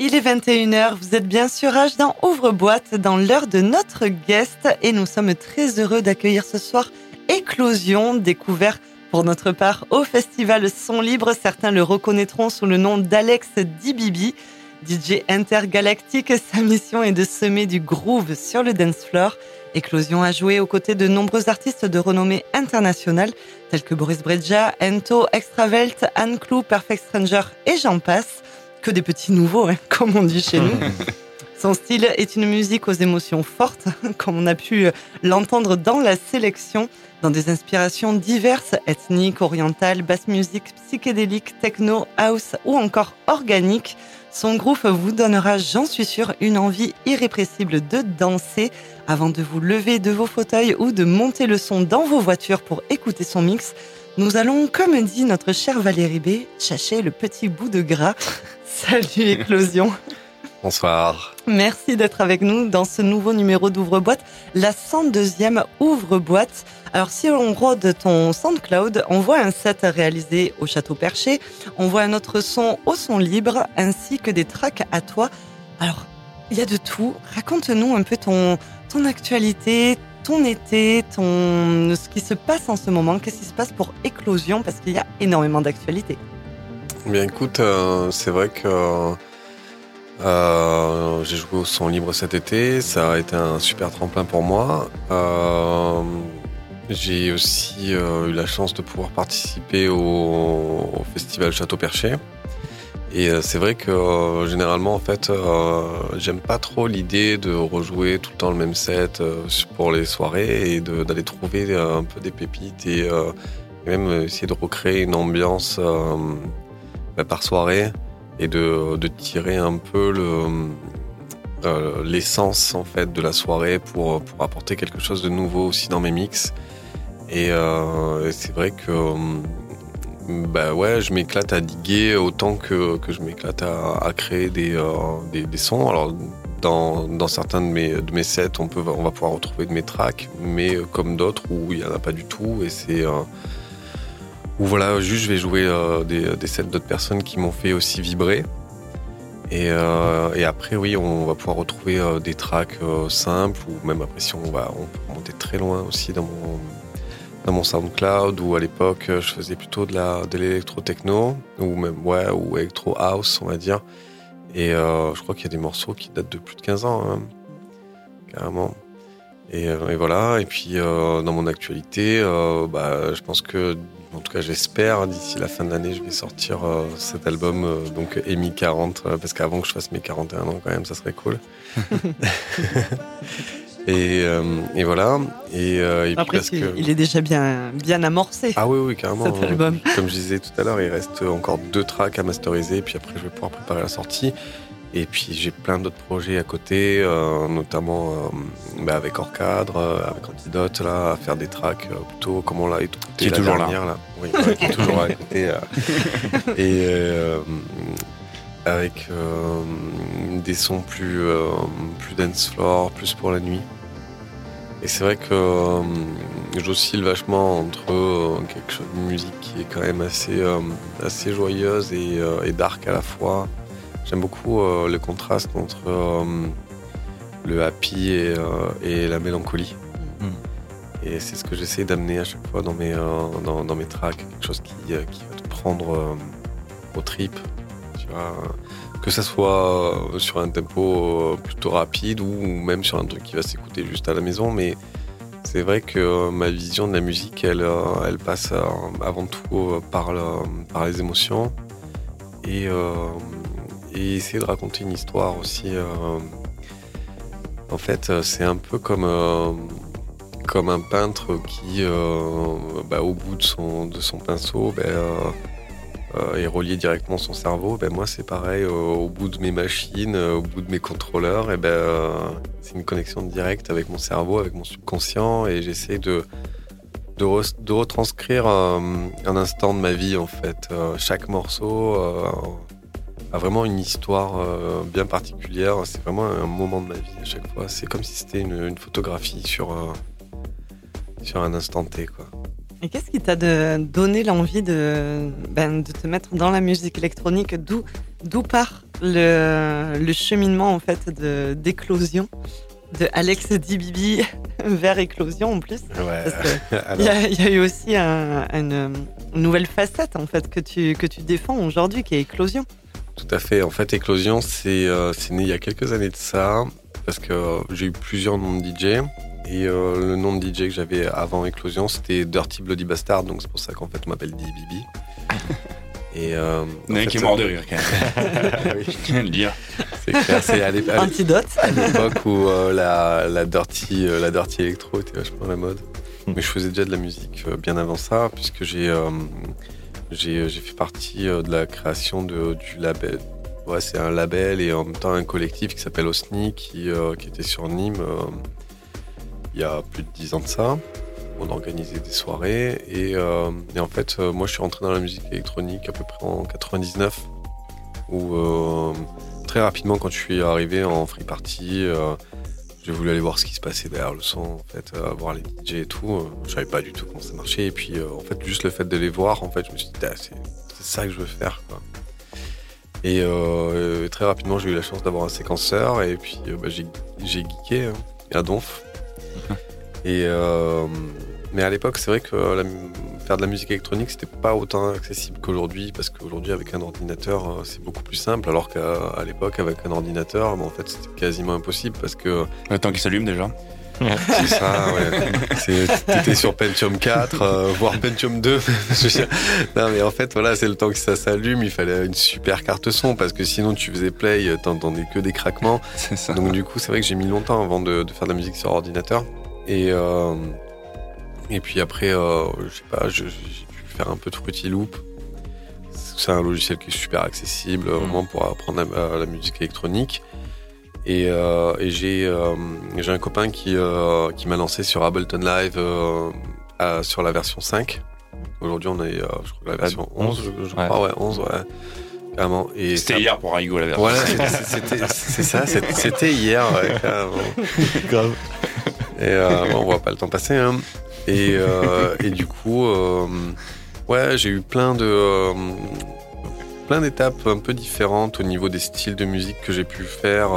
Il est 21h, vous êtes bien sûr H dans Ouvre-boîte dans l'heure de notre guest et nous sommes très heureux d'accueillir ce soir Éclosion, découvert pour notre part au festival Son Libre. Certains le reconnaîtront sous le nom d'Alex Dibibi. DJ intergalactique, sa mission est de semer du groove sur le dance floor. Éclosion a joué aux côtés de nombreux artistes de renommée internationale tels que Boris Breja, Ento, Extravelt, Anne Clou, Perfect Stranger et j'en passe que des petits nouveaux, hein, comme on dit chez nous. Son style est une musique aux émotions fortes, comme on a pu l'entendre dans la sélection, dans des inspirations diverses, ethniques, orientales, basse musique, psychédélique, techno, house ou encore organique. Son groupe vous donnera, j'en suis sûr, une envie irrépressible de danser avant de vous lever de vos fauteuils ou de monter le son dans vos voitures pour écouter son mix. Nous allons, comme dit notre chère Valérie B, chercher le petit bout de gras. Salut Éclosion. Bonsoir. Merci d'être avec nous dans ce nouveau numéro d'Ouvre-boîte, la 102e Ouvre-boîte. Alors si on rôde ton SoundCloud, on voit un set réalisé au Château Perché, on voit un autre son au son libre, ainsi que des tracks à toi. Alors, il y a de tout. Raconte-nous un peu ton, ton actualité, ton été, ton, ce qui se passe en ce moment, qu'est-ce qui se passe pour Éclosion, parce qu'il y a énormément d'actualités. Bien écoute, euh, c'est vrai que euh, j'ai joué au son libre cet été, ça a été un super tremplin pour moi. Euh, j'ai aussi eu la chance de pouvoir participer au, au festival Château Perché. Et c'est vrai que généralement, en fait, j'aime pas trop l'idée de rejouer tout le temps le même set pour les soirées et d'aller trouver un peu des pépites et, même essayer de recréer une ambiance bah, par soirée et de, de, tirer un peu le euh, l'essence en fait de la soirée pour, pour apporter quelque chose de nouveau aussi dans mes mix. Et, euh, c'est vrai que bah ouais, je m'éclate à diguer autant que, que je m'éclate à, à, créer des, euh, des, des, sons. Alors dans, dans, certains de mes, de mes sets, on, peut, on va pouvoir retrouver de mes tracks, mais comme d'autres où il n'y en a pas du tout. Et c'est où voilà, juste je vais jouer euh, des, des, sets d'autres personnes qui m'ont fait aussi vibrer. Et, euh, et, après, oui, on va pouvoir retrouver euh, des tracks euh, simples ou même après, si on va on peut monter très loin aussi dans mon, dans mon SoundCloud où à l'époque je faisais plutôt de la de l'électro-techno ou même ouais ou électro-house, on va dire. Et je crois qu'il y a des morceaux qui datent de plus de 15 ans, hein, carrément. Et, et, voilà. Et puis dans mon actualité, bah, je pense que en tout cas, j'espère d'ici la fin de l'année, je vais sortir euh, cet album, euh, donc EMI 40, euh, parce qu'avant que je fasse mes 41 ans, quand même, ça serait cool. et, et, voilà. Et, et Après, puis que... il est déjà bien, bien amorcé. Ah oui, oui, carrément. Cet album. Comme je disais tout à l'heure, il reste encore deux tracks à masteriser, puis après, je vais pouvoir préparer la sortie. Et puis j'ai plein d'autres projets à côté, euh, notamment euh, bah avec Orcadre, euh, avec Antidote, là, à faire des tracks euh, plutôt comme on l'a écouté qui est la toujours dernière, là. là. Oui, ouais, qui est toujours à côté. et avec des sons plus, plus dance floor, plus pour la nuit. Et c'est vrai que j'oscille vachement entre quelque chose de musique qui est quand même assez, assez joyeuse et, et dark à la fois. J'aime beaucoup euh, le contraste entre euh, le happy et, euh, et la mélancolie. Mm. Et c'est ce que j'essaie d'amener à chaque fois dans mes, dans, dans, mes tracks, quelque chose qui, qui va te prendre au trip. Que ça soit sur un tempo plutôt rapide ou même sur un truc qui va s'écouter juste à la maison. Mais c'est vrai que ma vision de la musique, elle, elle passe avant tout par, les émotions. Et, essayer de raconter une histoire aussi. Euh, en fait, c'est un peu comme, euh, comme un peintre qui, euh, bah, au bout de son, de son pinceau, bah, est relié directement son cerveau. Ben moi, c'est pareil, au bout de mes machines, au bout de mes contrôleurs, et ben, c'est une connexion directe avec mon cerveau, avec mon subconscient, et j'essaie de, de, re de, retranscrire un, instant de ma vie, en fait. chaque morceau a vraiment une histoire euh, bien particulière. C'est vraiment un moment de ma vie à chaque fois. C'est comme si c'était une, une, photographie sur, euh, sur un instant T. Quoi. Et qu'est-ce qui t'a donné l'envie de, ben, de te mettre dans la musique électronique? D'où part le, le, cheminement en fait d'éclosion? De Alex Dibibi vers éclosion en plus. Il y, a eu aussi une, nouvelle facette en fait que tu, que tu défends aujourd'hui qui est éclosion. Tout à fait. En fait, éclosion, c'est euh, né il y a quelques années de ça parce que j'ai eu plusieurs noms de DJ. Et euh, le nom de DJ que j'avais avant Éclosion, c'était Dirty Bloody Bastard, donc c'est pour ça qu'en fait on m'appelle DBB. Et euh, qui est mort de rire quand même. Je tiens à le dire. C'est clair, c'est à l'époque où euh, la, la, dirty, euh, la dirty électro était vachement la mode. Mais je faisais déjà de la musique euh, bien avant ça, puisque j'ai j'ai fait partie de la création de, du label. Ouais, c'est un label et en même temps un collectif qui s'appelle Osni, qui, qui était sur Nîmes il y a plus de dix ans de ça on organisait des soirées et, euh, en fait euh, moi je suis rentré dans la musique électronique à peu près en 99 où euh, très rapidement quand je suis arrivé en free party j'ai voulu aller voir ce qui se passait derrière le son en fait voir les DJ et tout je savais pas du tout comment ça marchait et puis en fait juste le fait de les voir en fait je me suis dit ah, c'est ça que je veux faire quoi. Et très rapidement, j'ai eu la chance d'avoir un séquenceur et puis bah, j'ai geeké hein, à Donf. Et, euh, mais à l'époque, c'est vrai que faire de la musique électronique, c'était pas autant accessible qu'aujourd'hui, parce qu'aujourd'hui, avec un ordinateur, euh, c'est beaucoup plus simple, alors qu'à l'époque, avec un ordinateur, en fait, c'était quasiment impossible, parce que... Le temps qu'il s'allume déjà c'est ça, ouais. T'étais sur Pentium 4, euh, voire Pentium 2. non, mais en fait, voilà, c'est le temps que ça s'allume. Il fallait une super carte son parce que sinon, tu faisais play, t'entendais que des craquements. Ça. Donc, du coup, c'est vrai que j'ai mis longtemps avant de, de, faire de la musique sur ordinateur. Et, euh, et puis après, euh, je sais pas, j'ai pu faire un peu de Fruity Loop. C'est un logiciel qui est super accessible, mm. vraiment pour apprendre la, musique électronique. Et, euh, et j'ai un copain qui, qui m'a lancé sur Ableton Live sur la version 5. Aujourd'hui, on est, je crois, la version 11, je, crois, ouais, 11, ouais. C'était hier pour Rigo la version. Voilà, c'est ça, c'était hier, ouais, carrément. Grave. Et euh, on voit pas le temps passer. Hein. Et, euh, et, du coup, euh, ouais, j'ai eu plein de plein d'étapes un peu différentes au niveau des styles de musique que j'ai pu faire.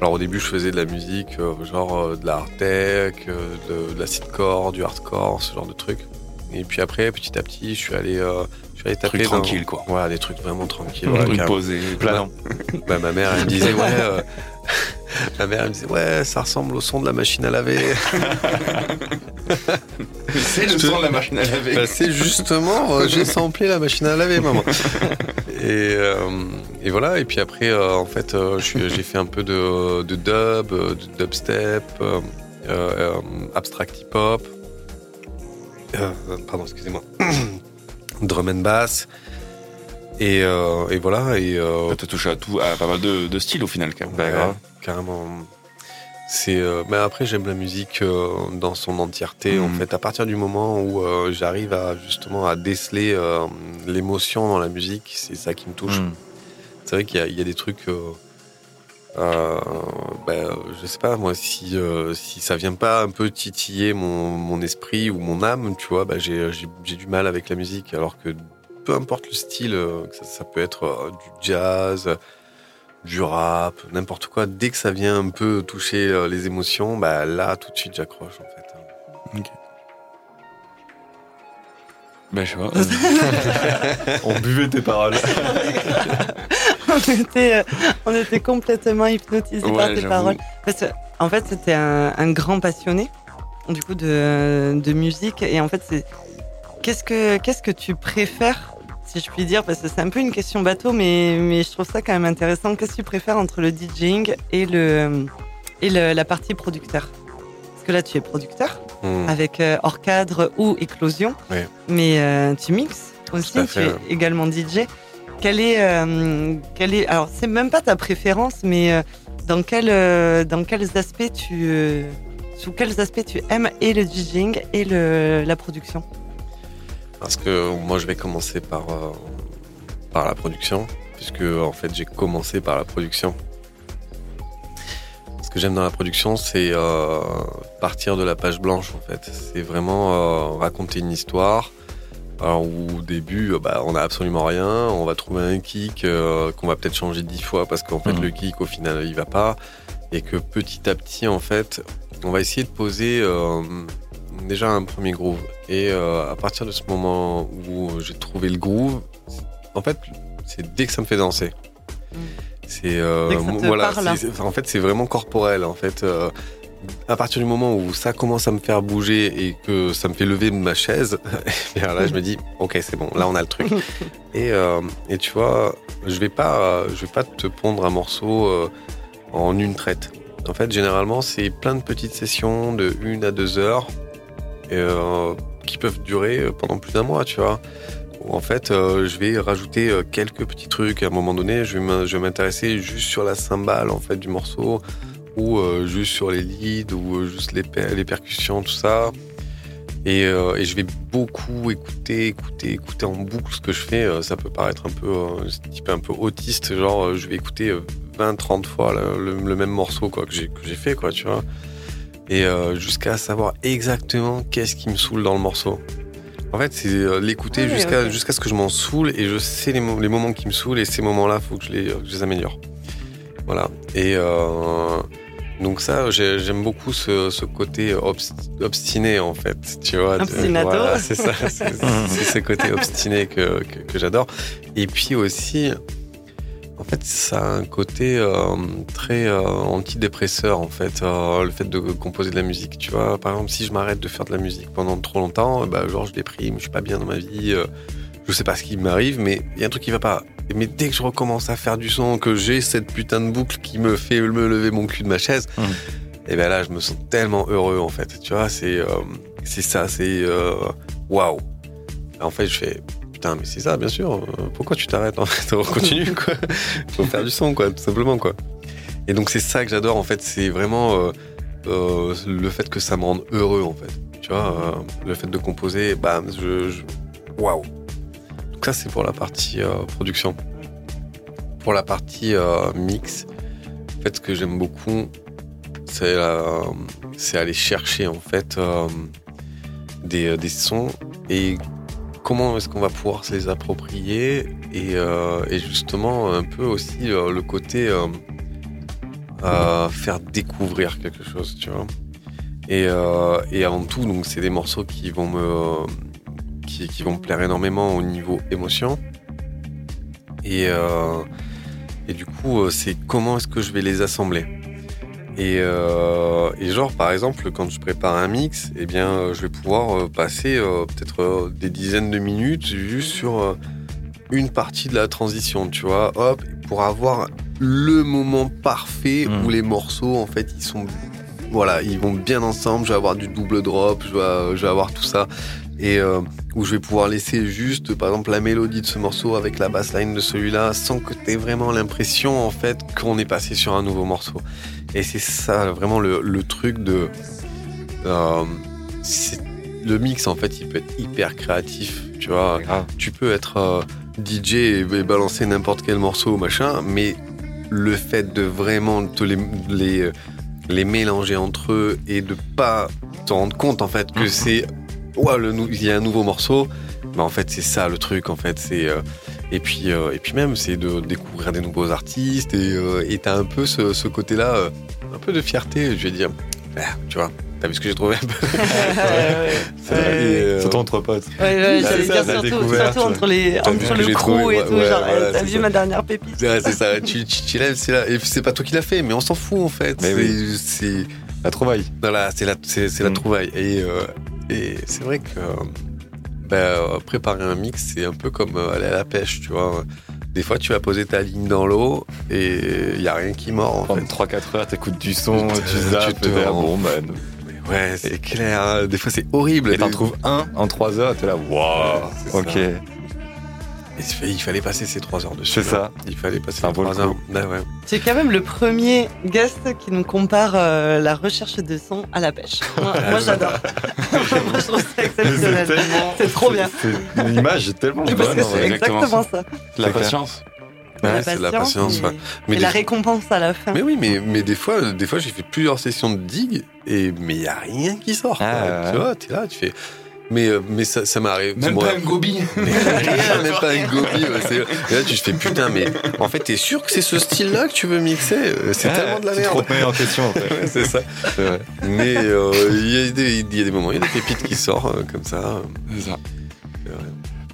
Alors au début, je faisais de la musique genre de la hard tech, de, de la sitcore, du hardcore, ce genre de trucs. Et puis après, petit à petit, je suis allé, je suis allé taper tranquille quoi. Ouais, des trucs vraiment tranquilles. Des trucs posés, bah, ma mère, elle me disait ouais. Ma mère elle me disait ouais ça ressemble au son de la machine à laver. c'est le son de la machine à laver. Bah, c'est justement euh, j'ai samplé la machine à laver maman. Et, euh, et voilà et puis après euh, en fait j'ai fait un peu de, de dub, de dubstep, abstract hip hop. pardon excusez-moi. Drum and bass. Et, euh, et voilà. Et euh, t'as touché à tout, à pas mal de, de styles au final, quand même. Bah, carrément. C'est. Euh, mais après, j'aime la musique euh, dans son entièreté. En mhm. fait, à partir du moment où euh, j'arrive à justement à déceler l'émotion dans la musique, c'est ça qui me touche. Mhm. C'est vrai qu'il y, y, a des trucs. Euh, ben, je sais pas moi si si ça vient pas un peu titiller mon, mon esprit ou mon âme tu vois ben, j'ai du mal avec la musique alors que peu importe le style, euh, ça, peut être euh, du jazz, du rap, n'importe quoi. Dès que ça vient un peu toucher euh, les émotions, bah là, tout de suite, j'accroche en fait. Ok. Ben, je vois. on buvait tes paroles. on, était, on était complètement hypnotisés par tes paroles. en fait, c'était un, grand passionné du coup de, de musique. Et en fait, c'est qu'est-ce que qu'est-ce que tu préfères si je puis dire, parce que c'est un peu une question bateau, mais, mais je trouve ça quand même intéressant. Qu'est-ce que tu préfères entre le DJing et, le, et la partie producteur? Parce que là, tu es producteur hmm. avec euh, hors cadre ou éclosion, mais euh, tu mixes aussi, tu es également DJ. Quel est, euh, quel est, alors c'est même pas ta préférence, mais dans, quel, dans quels aspects tu, sous quels aspects tu aimes et le DJing et le, la production? Parce que moi, je vais commencer par, euh, par la production, puisque en fait, j'ai commencé par la production. Ce que j'aime dans la production, c'est euh, partir de la page blanche, en fait. C'est vraiment euh, raconter une histoire, Alors au début, bah, on a absolument rien. On va trouver un kick qu'on va peut-être changer dix fois parce qu'en fait, mhm. le kick, au final, il va pas. Et que petit à petit, en fait, on va essayer de poser déjà un premier groove. Et à partir de ce moment où j'ai trouvé le groove, en fait, c'est dès que ça me fait danser. Mhm. C'est voilà, en fait c'est vraiment corporel en fait. Euh, à partir du moment où ça commence à me faire bouger et que ça me fait lever ma chaise, et là je me dis ok c'est bon, là on a le truc. et, euh, et tu vois, je vais pas je vais pas te pondre un morceau euh, en une traite. En fait généralement c'est plein de petites sessions de une à deux heures qui peuvent durer pendant plus d'un mois, tu vois en fait, euh, je vais rajouter euh, quelques petits trucs. À un moment donné, je vais m'intéresser juste sur la cymbale en fait du morceau, ou euh, juste sur les leads, ou juste les, percussions, tout ça. Et, je vais beaucoup écouter, écouter, écouter en boucle ce que je fais. ça peut paraître un peu, un peu autiste, genre je vais écouter 20, 30 fois le, même morceau quoi que j'ai fait, quoi, tu vois. Et jusqu'à savoir exactement qu'est-ce qui me saoule dans le morceau. En fait, c'est euh, l'écouter jusqu'à jusqu'à ce que je m'en saoule et je sais les, les, moments qui me saoulent et ces moments-là, il faut que je les, je les améliore. Voilà. Et euh, donc ça, j'aime beaucoup ce, ce côté obstiné en fait, tu vois. Voilà, c'est ça, c'est ce côté obstiné que, que, que j'adore. Et puis aussi, en fait, ça a un côté euh, très euh, antidépresseur, en fait, euh, le fait de composer de la musique. Tu vois, par exemple, si je m'arrête de faire de la musique pendant trop longtemps, bah, genre, je déprime, je suis pas bien dans ma vie, je sais pas ce qui m'arrive, mais il y a un truc qui va pas. Mais dès que je recommence à faire du son, que j'ai cette putain de boucle qui me fait me lever mon cul de ma chaise, mmh. et ben là, je me sens tellement heureux, en fait. Tu vois, c'est c'est ça, c'est waouh. En fait, je fais putain, mais c'est ça, bien sûr. Euh, pourquoi tu t'arrêtes en fait? On continue, quoi. Faut faire du son, quoi, tout simplement, quoi. Et donc, c'est ça que j'adore, en fait. C'est vraiment euh, euh, le fait que ça me rende heureux, en fait. Tu vois, le fait de composer, bam, je. Waouh! Donc, ça, c'est pour la partie production. Pour la partie mix, en fait, ce que j'aime beaucoup, c'est aller chercher, en fait, des, des sons et comment est-ce qu'on va pouvoir se les approprier et, euh, justement un peu aussi euh, le côté euh, faire découvrir quelque chose, tu vois. Et, avant tout, donc c'est des morceaux qui vont me qui, plaire énormément au niveau émotion. Et, et du coup, c'est comment est-ce que je vais les assembler? Euh, et, genre, par exemple, quand je prépare un mix, eh bien, je vais pouvoir euh, passer euh, peut-être des dizaines de minutes juste sur une partie de la transition, tu vois, hop, pour avoir le moment parfait où hmm. les morceaux, en fait, ils sont, voilà, ils vont bien ensemble. Je vais avoir du double drop, je vais, je vais avoir tout ça et où je vais pouvoir laisser juste, par exemple, la mélodie de ce morceau avec la bassline de celui-là, sans que tu aies vraiment l'impression, en fait, qu'on est passé sur un nouveau morceau. Et c'est ça vraiment le, truc de... Euh, le mix, en fait, il peut être hyper créatif. Tu vois, tu peux être euh, DJ et, balancer n'importe quel morceau, machin, mais le fait de vraiment te les, les, les mélanger entre eux et de pas te rendre compte, en fait, que mhm. c'est... Ouais, il y a un nouveau morceau. Mais en fait, c'est ça le truc, en fait. C'est... Euh, et puis, euh, et puis même, c'est de découvrir des nouveaux artistes. Et euh, t'as un peu ce, ce côté-là, euh, un peu de fierté, je vais dire. Ah, tu vois, T'as vu ce que j'ai trouvé Surtout entre potes. Ouais, ouais, j'allais dire surtout, surtout entre, les, entre le crew et tout. genre, t'as vu ma dernière pépite C'est ça, tu, tu, lèves, c'est là. Et c'est pas toi qui l'as fait, mais on s'en fout en fait. C'est la trouvaille. Voilà, c'est la, c'est, la mm. trouvaille. Et, et c'est vrai que ben, euh, préparer un mix, c'est un peu comme euh, aller à la pêche, tu vois. Des fois, tu vas poser ta ligne dans l'eau et il n'y a rien qui mord. En Pendant 3-4 heures, t'écoutes du son, tu, tu zappes, tu te ah bon, man. Ouais, c'est clair. Des fois, c'est horrible. Et t'en trouves un en 3 heures, t'es là, waouh, ok il fallait passer ces trois heures dessus. C'est ça. Il fallait passer ces trois heures. Ben C'est quand même le premier guest qui nous compare euh, la recherche de son à la pêche. Moi, j'adore. moi, je trouve ça exceptionnel. C'est trop bien. Une image tellement bonne. C'est exactement ça. La patience. Ouais, c'est la patience. Mais, la récompense à la fin. Mais oui, mais, mais des fois, des fois j'ai fait plusieurs sessions de digue, et, mais il n'y a rien qui sort. Ah, tu vois, tu es là, tu fais. Mais, euh, mais ça, ça m'arrive. Même pas un gobi. Même pas un gobi. et là, tu te fais putain, mais en fait, t'es sûr que c'est ce style-là que tu veux mixer? C'est tellement de la merde. C'est trop en question, en fait. c'est ça. Mais euh, il y, y, a des moments, il y a des pépites qui sortent comme ça. C'est ça.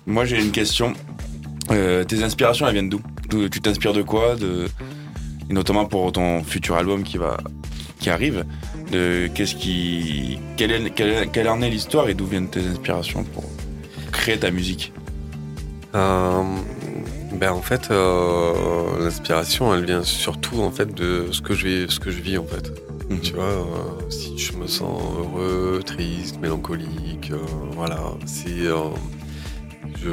Moi, j'ai une question. tes inspirations, elles viennent d'où Tu t'inspires de quoi? De... Et notamment pour ton futur album qui va qui arrive de qu'est-ce qui quelle, est, quelle, en est l'histoire et d'où viennent tes inspirations pour créer ta musique? Euh, ben en fait euh, l'inspiration elle vient surtout en fait de ce que je vis ce que je vis en fait. Mhm. tu vois euh, si je me sens heureux triste mélancolique voilà c'est je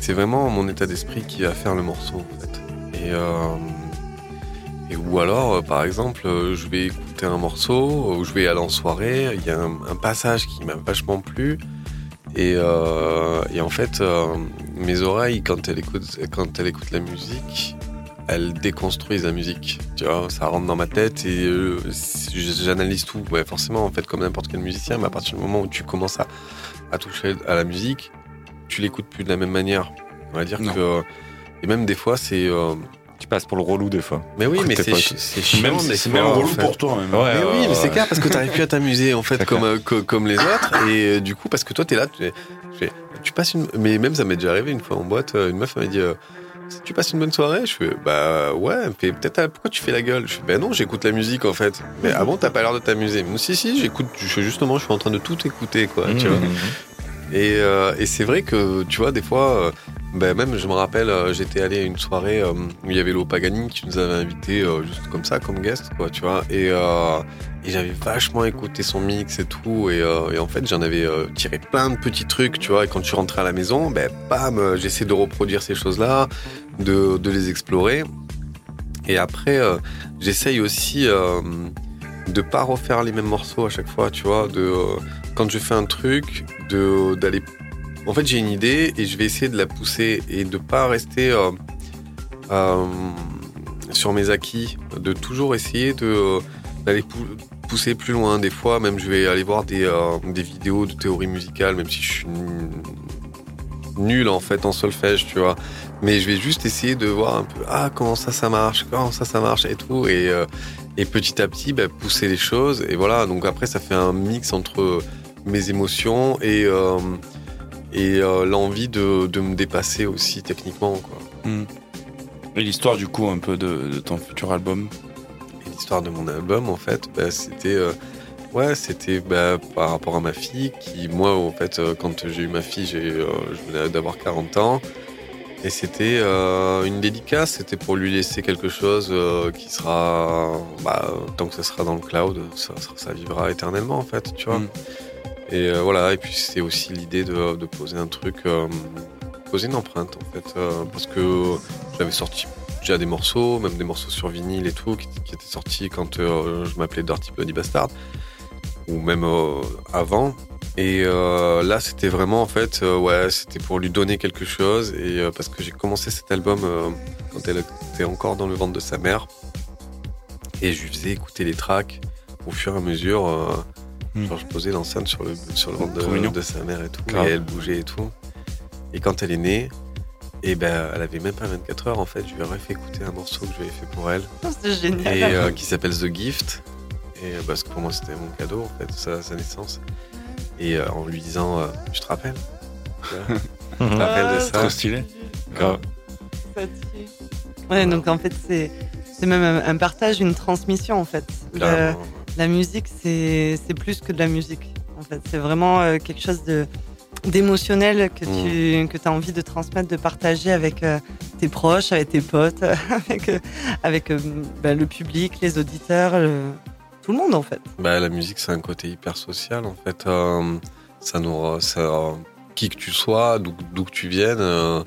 c'est vraiment mon état d'esprit qui va faire le morceau en fait. Et et ou alors, par exemple, je vais écouter un morceau, ou je vais aller en soirée, il y a un, passage qui m'a vachement plu. Et, euh, et en fait, mes oreilles, quand elles, écoutent, quand elles écoutent la musique, elles déconstruisent la musique. Tu vois, ça rentre dans ma tête et j'analyse tout. Ouais, forcément, en fait, comme n'importe quel musicien, mais à partir du moment où tu commences à, à toucher à la musique, tu l'écoutes plus de la même manière. On va dire que. Et même des fois, c'est tu passes pour le relou des fois. Mais oui, mais c'est chiant. C'est même relou pour toi. Même. mais oui, mais c'est clair parce que t'arrives plus à t'amuser en fait comme, euh, comme les autres et euh, du coup parce que toi t'es là, tu, tu, passes une. Mais même ça m'est déjà arrivé une fois en boîte, euh, une meuf m'a dit. tu passes une bonne soirée Je fais bah ouais, peut-être pourquoi tu fais la gueule? Je fais bah non, j'écoute la musique en fait. Mais ah bon, t'as pas l'air de t'amuser Si si, j'écoute, justement, je suis en train de tout écouter quoi, tu mmh, vois. Mmh, mmh. Et, et c'est vrai que tu vois des fois ben même, je me rappelle, euh, j'étais allé à une soirée euh, où il y avait Lo Pagani qui nous avait invités euh, juste comme ça, comme guest, quoi, tu vois. Et, j'avais vachement écouté son mix et tout. Et, en fait, j'en avais tiré plein de petits trucs, tu vois. Et quand suis rentré à la maison, ben, bam, j'essaie de reproduire ces choses-là, de, de, les explorer. Et après, j'essaye aussi de pas refaire les mêmes morceaux à chaque fois, tu vois. De, quand je fais un truc, d'aller en fait, j'ai une idée et je vais essayer de la pousser et de pas rester euh, euh, sur mes acquis, de toujours essayer euh, d'aller pousser plus loin. Des fois, même, je vais aller voir des, vidéos de théorie musicale, même si je suis nul en fait en solfège, tu vois. Mais je vais juste essayer de voir un peu ah comment ça ça marche, comment ça ça marche et tout et et petit à petit bah, pousser les choses et voilà. Donc après, ça fait un mix entre mes émotions et et euh, l'envie de, de, me dépasser aussi techniquement. Quoi. Hmm. Et l'histoire du coup un peu de, ton futur album? L'histoire de mon album en fait, bah, c'était euh, ouais, c'était bah, par rapport à ma fille qui moi en fait euh, quand j'ai eu ma fille, j'ai, je venais d'avoir 40 ans. Et c'était une dédicace, c'était pour lui laisser quelque chose qui sera, bah, tant que ça sera dans le cloud, ça, ça, vivra éternellement en fait, tu vois. Hmm. Et euh, voilà, et puis c'est aussi l'idée de, de, poser un truc, euh, poser une empreinte en fait, euh, parce que j'avais sorti déjà des morceaux, même des morceaux sur vinyle et tout, qui, étaient sortis quand je m'appelais Dirty Bloody Bastard, ou même avant. Et là, c'était vraiment en fait, ouais, c'était pour lui donner quelque chose, et parce que j'ai commencé cet album quand elle était encore dans le ventre de sa mère, et je lui faisais écouter les tracks au fur et à mesure Hmm. je posais l'enceinte sur le, sur le ventre de, sa mère et tout, et elle bougeait et tout. Et quand elle est née, et eh ben, elle avait même pas 24 heures en fait. Je lui ai refait écouter un morceau que j'avais fait pour elle. Oh, c'était génial. Et euh, qui s'appelle The Gift. Et euh, parce que pour moi, c'était mon cadeau en fait, sa, sa naissance. Et euh, en lui disant, je te rappelle. Je te rappelle de ça. Trop stylé. Grave. Ouais, donc en fait, c'est, c'est même un, partage, une transmission en fait la musique, c'est plus que de la musique. En fait, c'est vraiment euh, quelque chose de d'émotionnel que mm. tu que as envie de transmettre, de partager avec euh, tes proches, avec tes potes, avec, euh, avec bah, le public, les auditeurs, tout le monde en fait. Bah, la musique, c'est un côté hyper social en fait. ça nous, ça, qui que tu sois, d'où que tu viennes,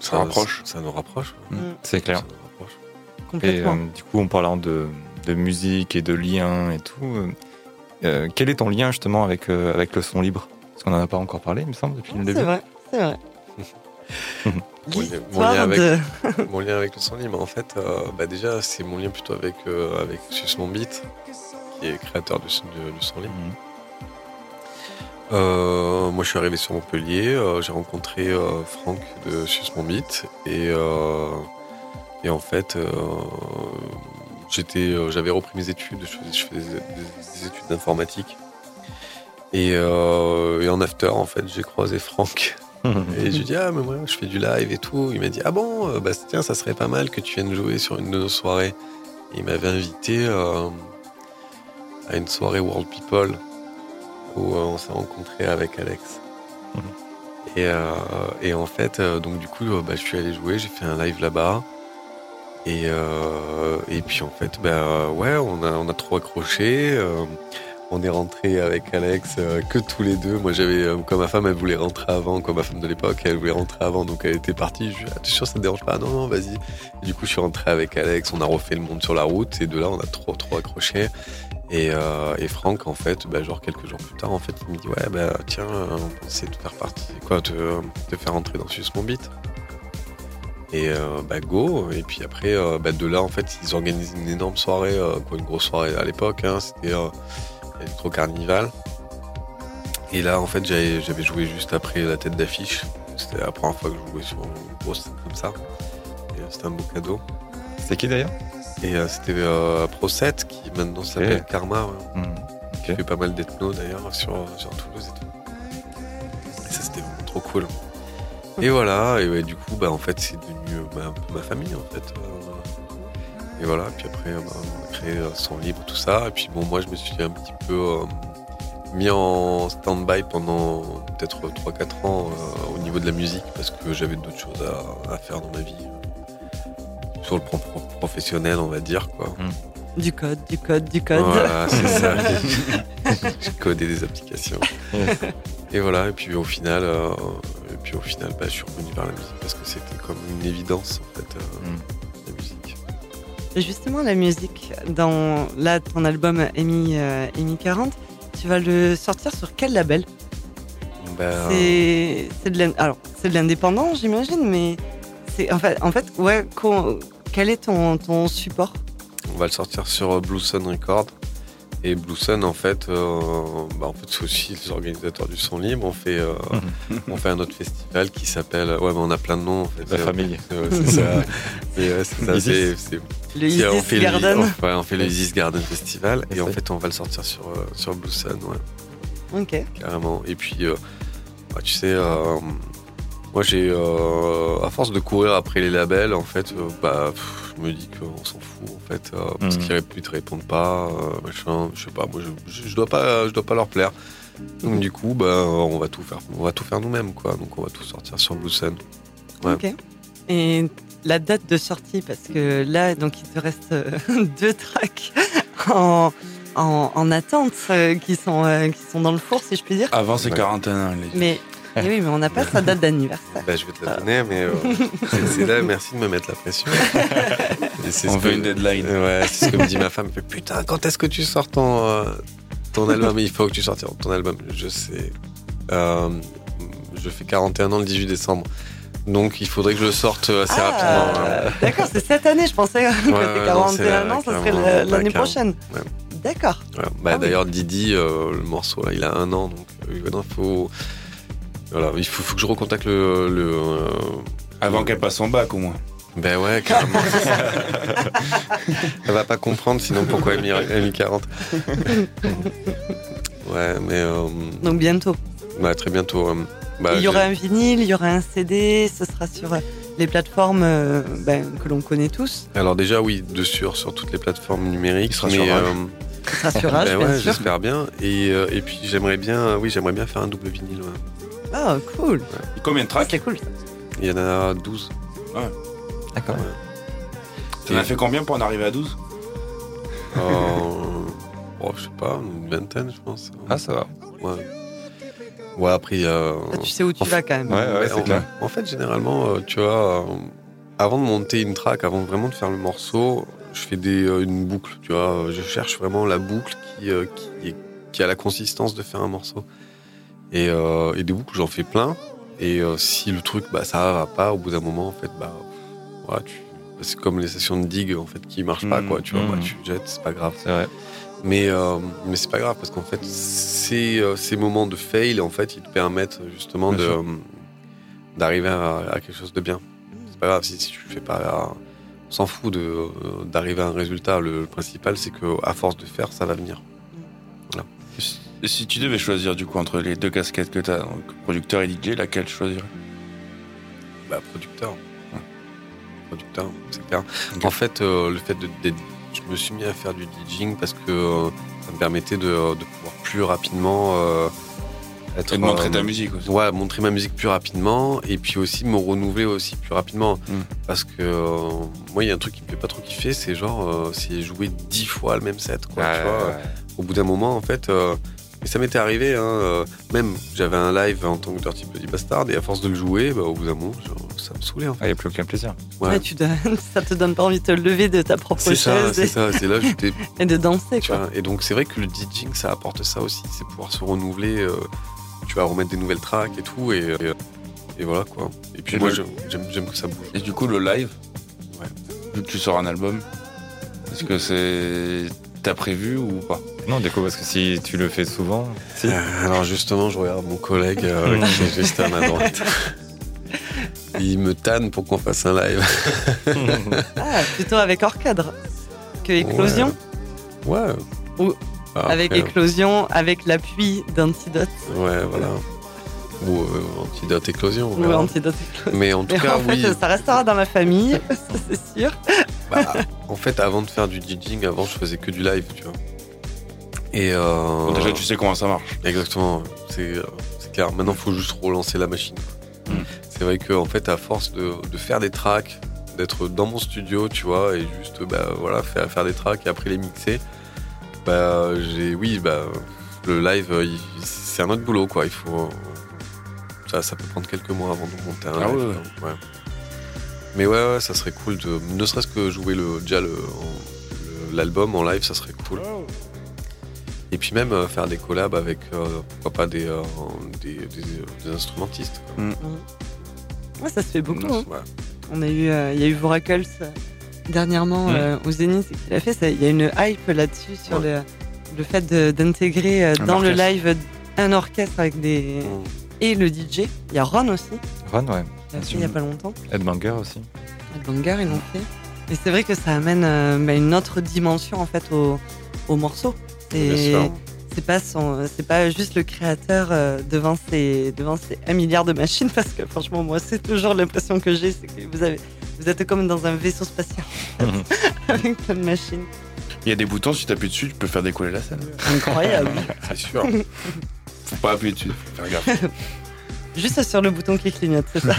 ça, rapproche. Ça nous rapproche. Mm. C'est clair. Complètement. Et du coup, en parlant de de musique et de liens et tout. Euh, euh, quel est ton lien justement avec, euh, avec le son libre? Parce qu'on n'en a pas encore parlé, il me semble, depuis le début. C'est vrai, c'est vrai. mon, lien avec, mon, lien avec, le son libre, en fait, bah déjà, c'est mon lien plutôt avec, avec Mon Beat, qui est créateur du, son libre. Euh, moi, je suis arrivé sur Montpellier. euh, j'ai rencontré euh, Franck de Sus Mon Beat. Et, euh, et en fait, euh, j'étais, euh, j'avais repris mes études. Je faisais, je faisais des, des études d'informatique. Et, euh, et en after, en fait, j'ai croisé Franck. Et je lui ai dit, ah, mais moi, je fais du live et tout. Il m'a dit, ah bon, euh, tiens, ça serait pas mal que tu viennes jouer sur une de nos soirées. Et il m'avait invité à une soirée World People où on s'est rencontré avec Alex. Et, euh, et en fait, donc du coup, bah, je suis allé jouer, j'ai fait un live là-bas. Et, euh, et puis en fait, bah, euh, ouais, on a, on a trop accroché. euh, on est rentré avec Alex que tous les deux. Moi, j'avais, comme ma femme, elle voulait rentrer avant, comme ma femme de l'époque, elle voulait rentrer avant, donc elle était partie. Je dit, ah, sûr, ça te dérange pas? Non, non, vas-y. Du coup, je suis rentré avec Alex, on a refait le monde sur la route, et de là, on a trop, trop accroché. Et, Franck, en fait, bah, genre quelques jours plus tard, en fait, il me dit, ouais, bah tiens, on pensait te faire partie, quoi, te faire rentrer dans Sus Mon Beat. Et euh, bah go. Et puis après, euh, bah, de là, en fait, ils organisent une énorme soirée, euh, quoi, une grosse soirée à l'époque. Hein, C'était euh, Electro Carnival. Et là, en fait, j'avais joué juste après la tête d'affiche. C'était la première fois que je jouais sur une grosse scène comme ça. Et euh, c'était un beau cadeau. C'est qui d'ailleurs? Et euh, c'était euh, Pro 7 qui maintenant s'appelle Karma. ouais. Hmm. Qui fait pas mal d'ethno d'ailleurs sur, sur Toulouse et tout. Et ça c'était vraiment trop cool. Et voilà, et ouais, du coup, bah, en fait, c'est devenu euh, bah, un peu ma famille en fait. Euh, et voilà, puis après, euh, bah, on a créé Son Libre, tout ça. Et puis bon, moi, je me suis un petit peu euh, mis en stand-by pendant peut-être 3-4 ans euh, au niveau de la musique parce que j'avais d'autres choses à, à faire dans ma vie. Sur le plan pro- professionnel, on va dire, quoi. Du code, du code, du code. Voilà, c'est ça. J'ai codé des applications. Et voilà, et puis au final, euh, puis au final, bah, je suis revenu vers la musique parce que c'était comme une évidence en fait, euh, Mm. la musique. Et Justement, la musique, dans là, ton album Amy, euh, Amy 40, tu vas le sortir sur quel label? Bah, C'est c'est de l'in- alors, c'est de l'indépendant, j'imagine, mais c'est en fait, en fait, ouais, quel est ton, ton support? On va le sortir sur euh, Blue Sun Record. Et Blue Sun, en fait, euh, bah, en fait c'est aussi les organisateurs du son libre. On fait, euh, on fait un autre festival qui s'appelle. Ouais, mais on a plein de noms en fait. La famille. C'est ouais, c'est ça. Et ouais, c'est ça, Isis. c'est- c'est- Le Si, on Isis fait le- Garden on- ouais, on fait le Isis Garden Festival et en fait on va le sortir sur, euh, sur Blue Sun, ouais, Ok. carrément. Et puis, euh, bah, tu sais, euh, moi j'ai, euh, à force de courir après les labels, en fait, euh, bah, pff, je me dis qu'on s'en fout, en fait, euh, parce Mhm. qu'ils ils te répondent pas, euh, machin, je sais pas, moi je, je, je dois pas, je dois pas leur plaire. Donc du coup, bah, on va tout faire, on va tout faire nous-mêmes, quoi. Donc on va tout sortir sur Blue Sun. Ouais. Ok. Et la date de sortie, parce que là, donc il te reste euh, deux tracks en, en, en attente euh, qui, sont, euh, qui sont dans le four, si je puis dire. Avant ses Ouais. 41 les... Mais eh oui, mais on n'a pas sa date d'anniversaire. Bah, je vais te la donner, mais euh, c'est- là, merci de me mettre la pression. Et c'est On veut que- une deadline. Ouais, c'est ce que me dit ma femme. Putain, quand est-ce que tu sors ton, euh, ton album? Il faut que tu sortes ton album. Je sais. Euh, je fais 41 ans le 18 décembre. Donc il faudrait que je le sorte assez rapidement. Ah, D'accord, c'est cette année, je pensais que ouais, t'es non, 41 c'est- ans, ça serait l'année prochaine. Ouais. D'accord. Ouais. Bah, Ah oui. D'ailleurs, Didi, euh, le morceau, là, il a un an. Donc euh, maintenant, faut. Voilà, il faut, faut que je recontacte le. le euh, Avant qu'elle passe son bac au moins. Ben ouais, carrément. Elle va pas comprendre, sinon pourquoi elle a mis 40 Ouais, mais euh, Donc bientôt. bah, très bientôt. euh, bah, il y aura un vinyle, il y aura un CD, ce sera sur euh, les plateformes euh, ben, que l'on connaît tous. Alors déjà, oui, de sûr, sur toutes les plateformes numériques. Il sera mais, sur euh, Ce sera sur Rage, ben bien ouais, sûr. j'espère bien. Et, euh, et puis j'aimerais bien, oui, j'aimerais bien faire un double vinyle. ouais. Ah, cool. Et combien de Ah, tracks c'est cool. ça. Il y en a 12. D'accord. T'en as fait combien pour en arriver à 12 Euh, oh, je sais pas, une vingtaine, je pense. Ah, ça va. Ouais. Ouais, après, il y a. Ah, tu sais où tu vas quand même. Ouais, ouais, Ouais, c'est en, clair. en fait, généralement, euh, tu vois, euh, avant de monter une track, avant vraiment de faire le morceau, je fais des, euh, une boucle, tu vois. euh, Je cherche vraiment la boucle qui, euh, qui a la consistance de faire un morceau. Et, euh, et des boucles, j'en fais plein. Et euh, si le truc, bah, ça va pas, au bout d'un moment, en fait, bah, voilà, tu, c'est comme les sessions de digue, en fait, qui marchent pas, Mhm. quoi. Tu vois, Mhm. bah, tu jettes, c'est pas grave. C'est vrai. Mais, euh, mais c'est pas grave parce qu'en fait, ces, euh, ces moments de fail, en fait, ils te permettent justement Bien de, sûr. euh, d'arriver à, à quelque chose de bien. C'est pas grave si, si tu fais pas. On s'en fout de, d'arriver à un résultat. Le, principal, c'est que à force de faire, ça va venir. Si tu devais choisir du coup entre les deux casquettes que tu as, donc producteur et DJ, laquelle tu choisirais? Bah, producteur. Ouais. Producteur, c'est clair. En fait, euh, le fait de, je me suis mis à faire du DJing parce que euh, ça me permettait de, de pouvoir plus rapidement euh, être. Et de montrer ta musique aussi. Ouais, montrer ma musique plus rapidement et puis aussi me renouveler aussi plus rapidement. Mm. Parce que moi, il y a un truc qui me fait pas trop kiffer, c'est genre, c'est jouer dix fois le même set. Quoi, tu vois. Au bout d'un moment, en fait, et ça m'était arrivé, hein, euh, même j'avais un live en tant que Dirty Bloody Bastard et à force de le jouer, bah, au bout d'un moment, genre, ça me saoulait. En fait. Il n'y a plus aucun plaisir. Ouais. Ouais, tu donnes- ça te donne pas envie de te lever de ta propre C'est ça, chaise c'est et, ça, c'est là j'étais. et de danser. tu Quoi. vois. Et donc c'est vrai que le DJing ça apporte ça aussi, c'est pouvoir se renouveler, euh, tu vas remettre des nouvelles tracks et tout, et, et, et voilà quoi. Et puis Et moi le- j'aime- j'aime j'aime que ça bouge. Et du coup, le live, Ouais. vu que tu sors un album, est-ce que c'est. T'as prévu ou pas? Non, du coup, parce que si tu le fais souvent, si. Euh, Alors justement, je regarde mon collègue euh, qui est juste à ma droite. Il me tanne pour qu'on fasse un live. Ah, plutôt avec hors cadre que éclosion. Ouais. Ou Après, avec éclosion, avec l'appui d'antidote. Ouais, voilà. Ou euh, antidote éclosion. on Ou antidote éclosion. Mais en tout Mais cas, en fait, oui. ça restera dans la famille, ça, c'est sûr. Bah, en fait, avant de faire du DJing, avant, je faisais que du live, tu vois. Et euh, Déjà, tu sais comment ça marche. Exactement, c'est euh, clair. Maintenant, il faut juste relancer la machine. Mm. C'est vrai que en fait, à force de, de faire des tracks, d'être dans mon studio, tu vois, et juste bah, voilà, faire, faire des tracks et après les mixer, bah, j'ai, oui, bah, le live, euh, c'est un autre boulot, quoi. Il faut, ça, ça peut prendre quelques mois avant de monter un Ah live. ouais. Ouais. Mais ouais, ouais, ça serait cool de, ne serait-ce que jouer le, déjà le- l'album en live, ça serait cool. Et puis même euh, faire des collabs avec, euh, pourquoi pas, des, euh, des, des- des instrumentistes. quoi. Ouais, ça se fait beaucoup. hein. Ouais. On a eu, euh, il y a eu Voracles dernièrement Mm. euh, au Zénith qu'il a fait. Il y a une hype là-dessus sur Ouais. le, le fait d'intégrer euh, dans le live un orchestre avec des Mm. et le DJ. Il y a Ron aussi, Ron, ouais. il a fait il y a pas longtemps. Ed Banger aussi. Ed Banger, ils l'ont fait. Et c'est vrai que ça amène euh, bah, une autre dimension en fait au, au morceau. C'est pas son, c'est pas juste le créateur euh, devant ses devant ses un milliard de machines parce que franchement moi c'est toujours l'impression que j'ai c'est que vous avez vous êtes comme dans un vaisseau spatial avec plein de machines. Il y a des boutons, si tu appuies dessus, tu peux faire décoller la scène. Incroyable. C'est sûr. Faut pas appuyer dessus. faut Faire gaffe. Juste sur le bouton qui clignote, c'est ça.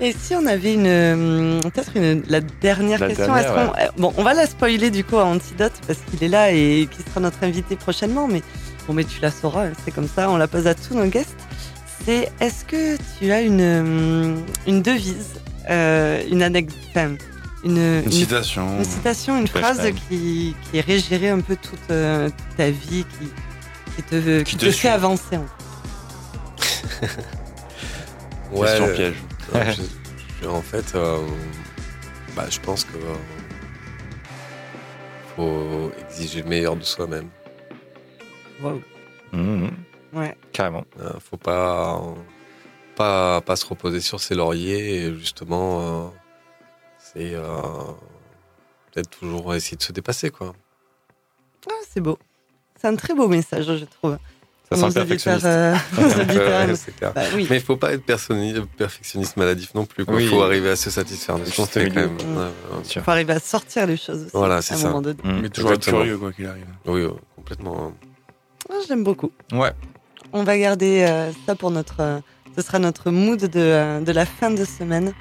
Et si on avait une, hum, peut-être une, la dernière La question, dernière, euh, bon, on va la spoiler du coup à Antidote parce qu'il est là et qui sera notre invité prochainement, mais bon, mais tu la sauras, hein, c'est comme ça, on la pose à tous nos guests. C'est est-ce que tu as une, hum, une devise, euh, une anecdote, une, Une une- citation. une citation, une phrase qui, qui régirait un peu toute, euh, toute ta vie, qui, qui te, qui Qui te, te fait avancer. en fait. Question Ouais. piège. Je- en fait, euh, bah, je pense que euh, faut exiger le meilleur de soi-même. Waouh. Mhm. Ouais. Carrément. Euh, faut pas, pas pas se reposer sur ses lauriers et justement, euh, c'est euh, peut-être toujours essayer de se dépasser quoi. Ah, c'est beau. C'est un très beau message, je trouve. Ça sent perfectionniste. euh, Ouais, clair. bah oui. Mais il faut pas être perfectionniste maladif non plus. Il Oui. faut arriver à se satisfaire choses. Mm. ouais, sûr. faut arriver à sortir les choses aussi. Voilà, c'est ça. Mhm. Mais toujours être curieux, quoi qu'il arrive. Oui, complètement. Ah, J'aime beaucoup. Ouais. On va garder euh, ça pour notre. euh, ce sera notre mood de, de la fin de semaine.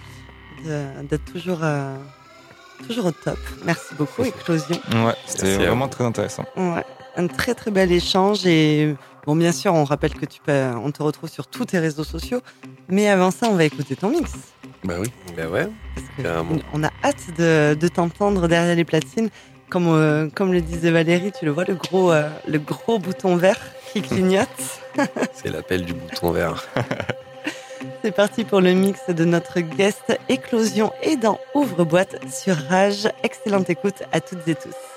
de- D'être toujours, euh, toujours au top. Merci beaucoup, Éclosion. Ouais, c'était vraiment très intéressant. Ouais, un très très bel échange et bon bien sûr on rappelle que tu peux, on te retrouve sur tous tes réseaux sociaux, mais avant ça on va écouter ton mix. Bah oui. Ben ouais. Parce que Carrément. on a hâte de, de t'entendre derrière les platines. Comme, euh, comme le disait Valérie, tu le vois, le gros, euh, le gros bouton vert qui clignote. C'est l'appel du bouton vert. C'est parti pour le mix de notre guest Éclosion et dans Ouvre-boîte sur Rage. Excellente écoute à toutes et tous.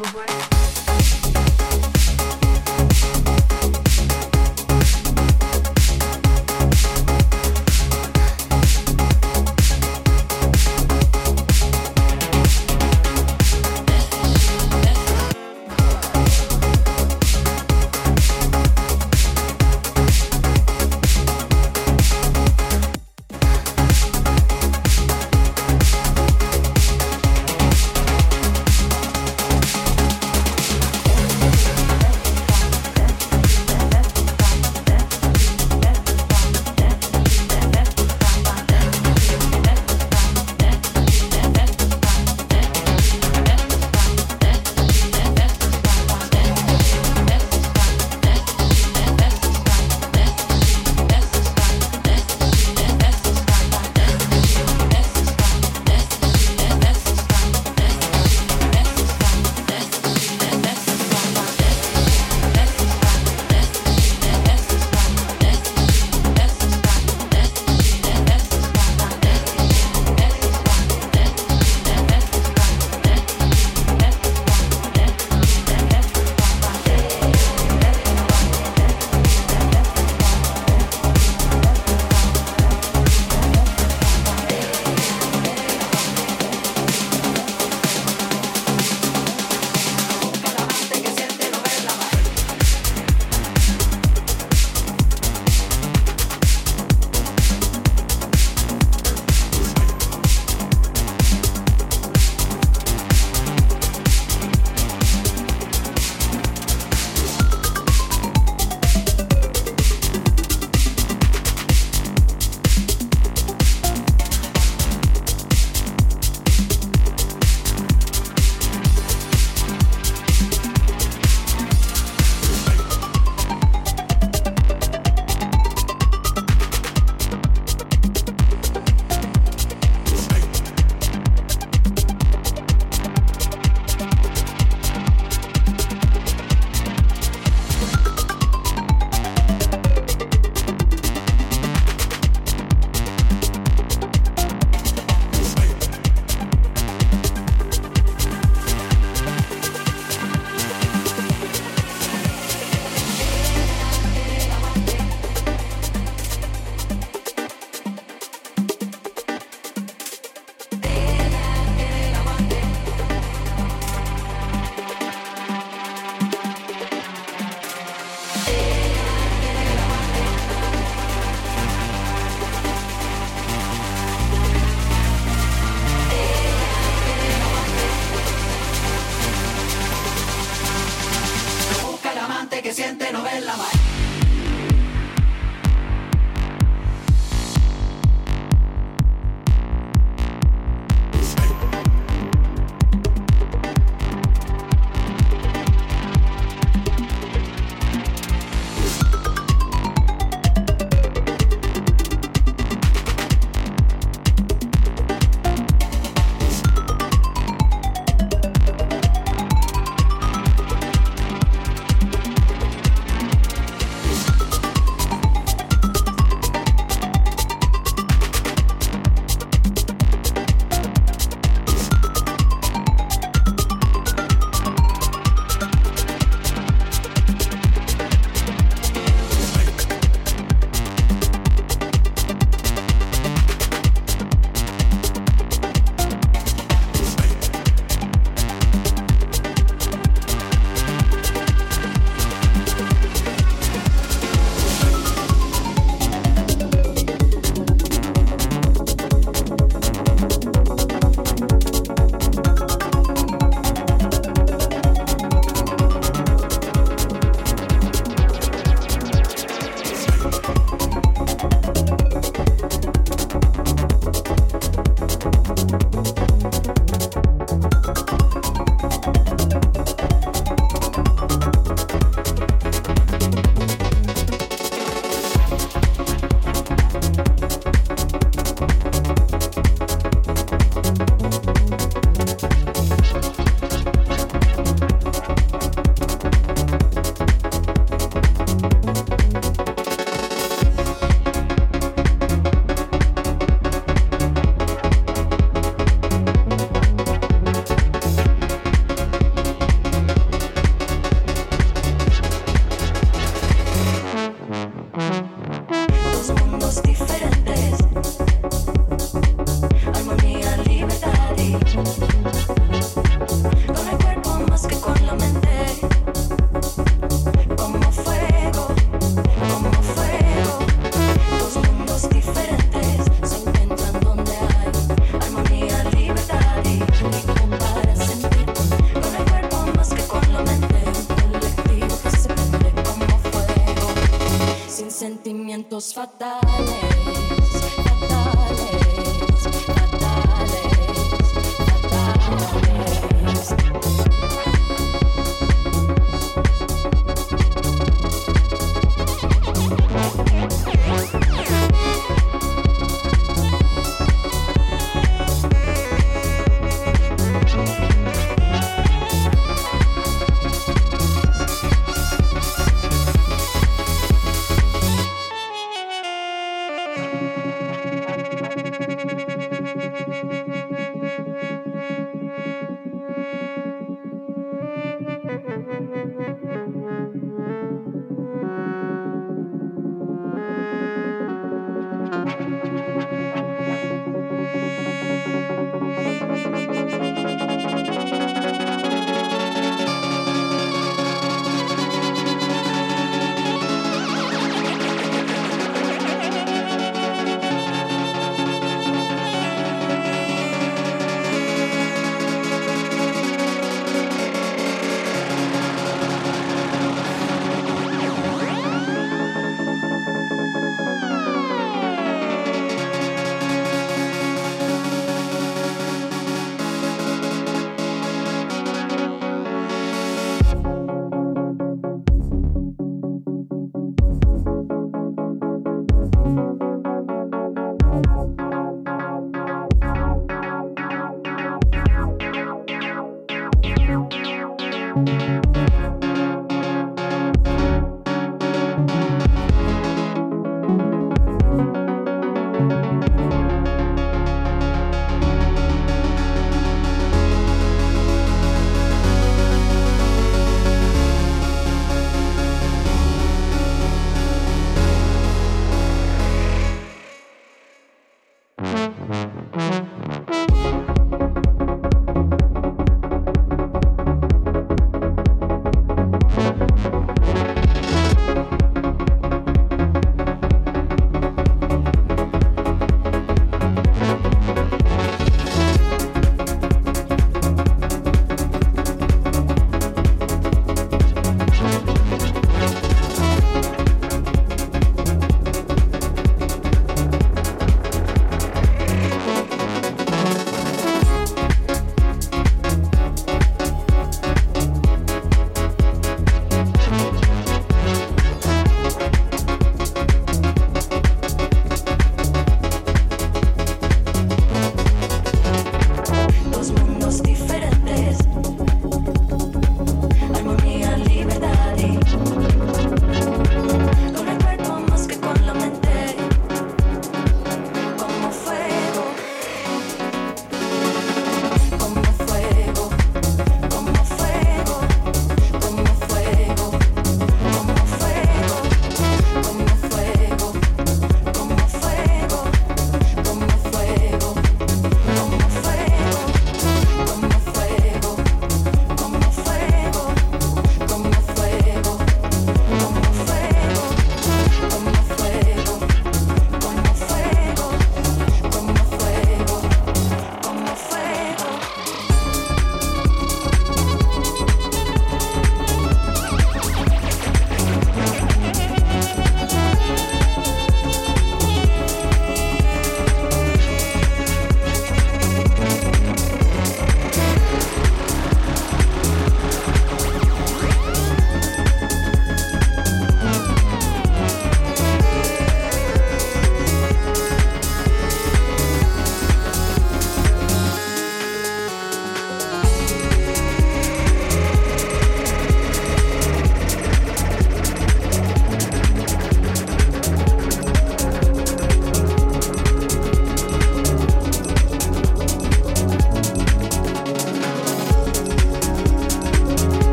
que siente novela maestra.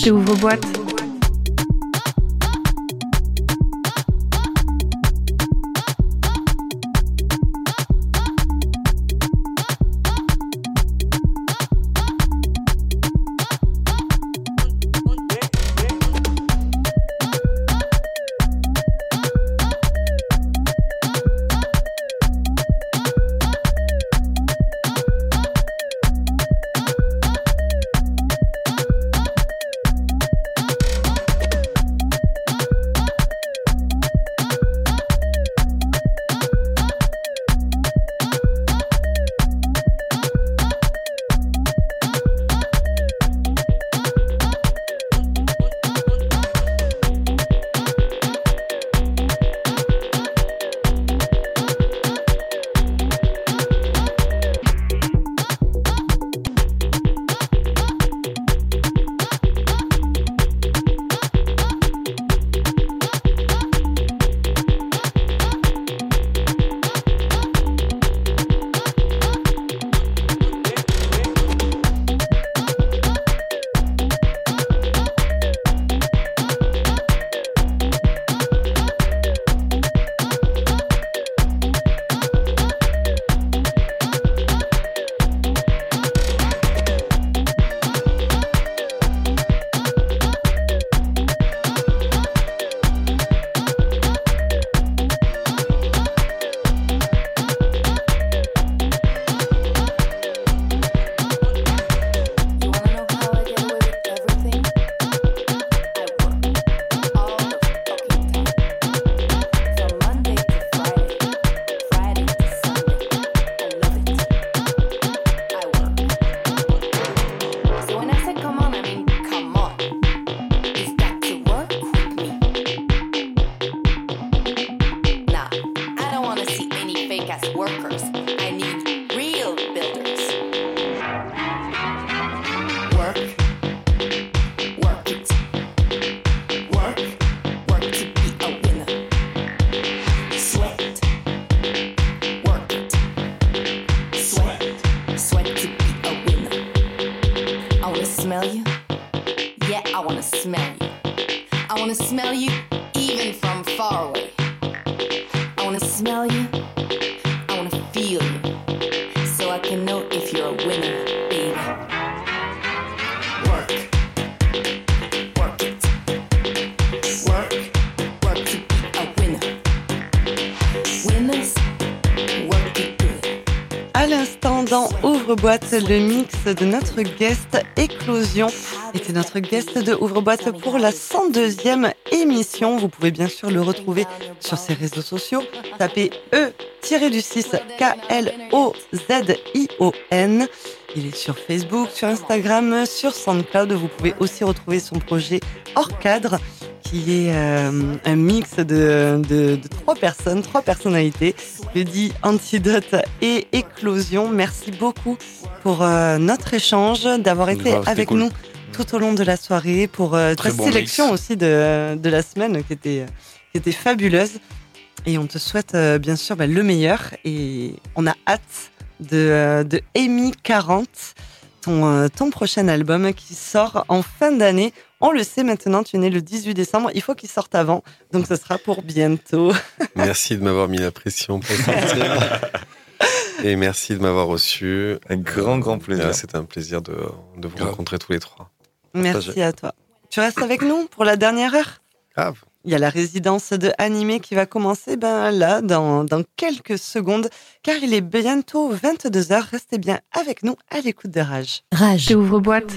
Rage. C'est ouvre-boîte. Smell you even from far away. I wanna smell you. I wanna feel you. So I can know if you're a winner, l'instant, dans Ouvre-boîte, le mix de notre guest Éclosion. Était notre guest de Ouvre-boîte pour la 102e émission. Vous pouvez bien sûr le retrouver sur ses réseaux sociaux. Tapez E-du-6 K-L-O-Z-I-O-N. Il est sur Facebook, sur Instagram, sur SoundCloud. Vous pouvez aussi retrouver son projet Hors Cadre, qui est euh, un mix de, de, de trois personnes, trois personnalités. Le dit Antidote et Éclosion. Merci beaucoup pour euh, notre échange, d'avoir été Grave, c'était avec cool. nous tout au long de la soirée pour euh, Très ta bon sélection mix. aussi de, de la semaine qui était, qui était fabuleuse. Et on te souhaite euh, bien sûr bah, le meilleur et on a hâte de, euh, de Amy 40, ton, euh, ton prochain album qui sort en fin d'année. On le sait maintenant, tu es né le 18 décembre, il faut qu'il sorte avant, donc ce sera pour bientôt. Merci de m'avoir mis la pression pour sortir. Et merci de m'avoir reçu. Avec grand, grand plaisir. Euh, C'était un plaisir de, de vous Grave. rencontrer tous les trois. Merci à toi. Tu restes avec nous pour la dernière heure? Grave. Il y a la résidence de animé qui va commencer ben, là, dans, dans quelques secondes, car il est bientôt 22h. Restez bien avec nous à l'écoute de Rage. Rage. C'est ouvre-boîte.